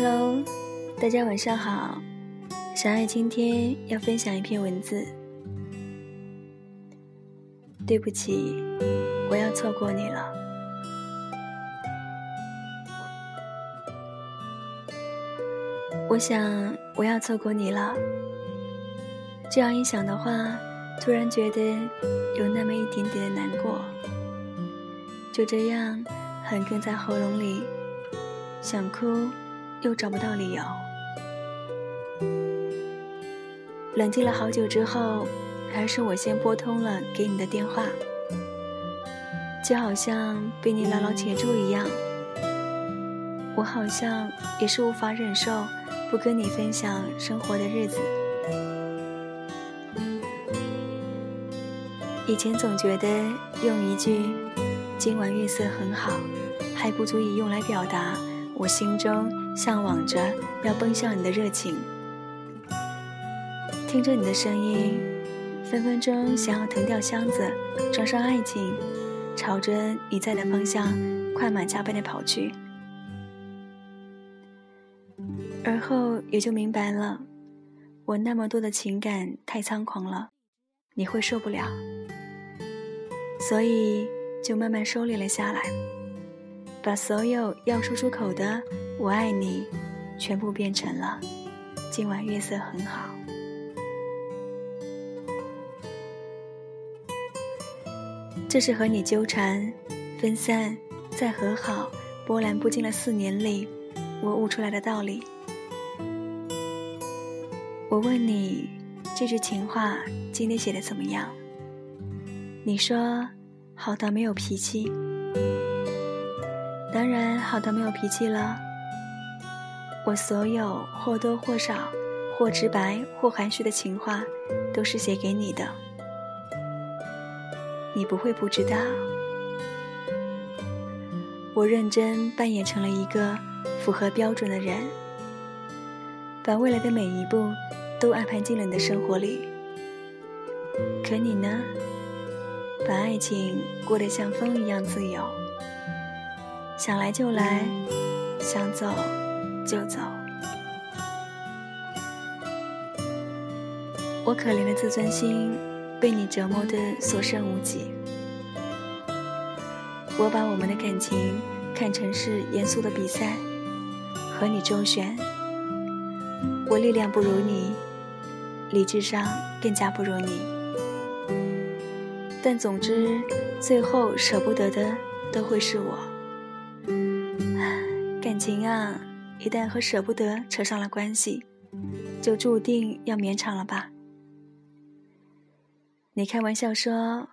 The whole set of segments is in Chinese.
Hello，大家晚上好，小爱今天要分享一篇文字。对不起，我要错过你了。我想我要错过你了。这样一想的话，突然觉得有那么一点点的难过。就这样，狠哽在喉咙里，想哭，又找不到理由。冷静了好久之后，还是我先拨通了给你的电话，就好像被你牢牢钳住一样。我好像也是无法忍受不跟你分享生活的日子。以前总觉得用一句“今晚月色很好”，还不足以用来表达我心中向往着要奔向你的热情。听着你的声音，分分钟想要腾掉箱子，装上爱情，朝着你在的方向快马加鞭的跑去。而后也就明白了，我那么多的情感太猖狂了，你会受不了，所以就慢慢收敛了下来，把所有要说出口的“我爱你”，全部变成了“今晚月色很好”。这是和你纠缠、分散、再和好、波澜不惊的四年里，我悟出来的道理。我问你，这句情话今天写的怎么样？你说好到没有脾气，当然好到没有脾气了。我所有或多或少、或直白或含蓄的情话，都是写给你的。你不会不知道，我认真扮演成了一个符合标准的人，把未来的每一步都安排进了你的生活里。可你呢，把爱情过得像风一样自由，想来就来，想走就走。我可怜的自尊心。被你折磨得所剩无几，我把我们的感情看成是严肃的比赛，和你周旋。我力量不如你，理智上更加不如你，但总之，最后舍不得的都会是我。感情啊，一旦和舍不得扯上了关系，就注定要绵长了吧。你开玩笑说，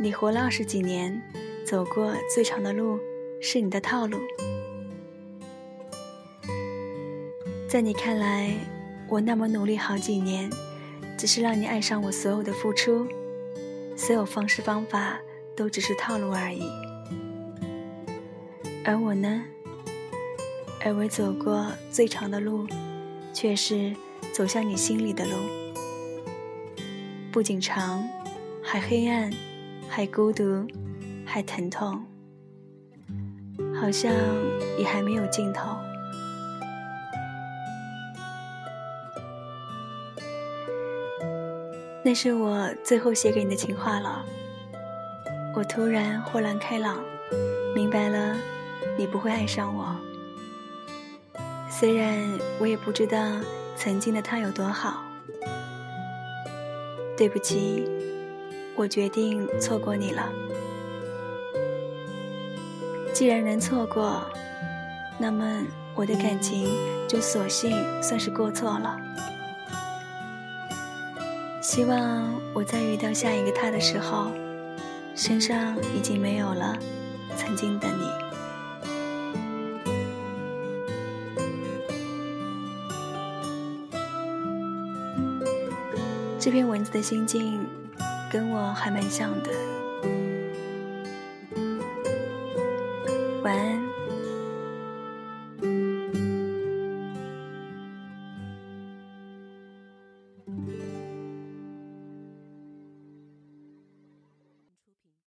你活了二十几年，走过最长的路是你的套路。在你看来，我那么努力好几年，只是让你爱上我所有的付出，所有方式方法都只是套路而已。而我呢，而我走过最长的路，却是走向你心里的路，不仅长。还黑暗，还孤独，还疼痛，好像也还没有尽头。那是我最后写给你的情话了。我突然豁然开朗，明白了，你不会爱上我。虽然我也不知道曾经的他有多好。对不起。我决定错过你了。既然能错过，那么我的感情就索性算是过错了。希望我在遇到下一个他的时候，身上已经没有了曾经的你。这篇文字的心境。跟我还蛮像的，晚安。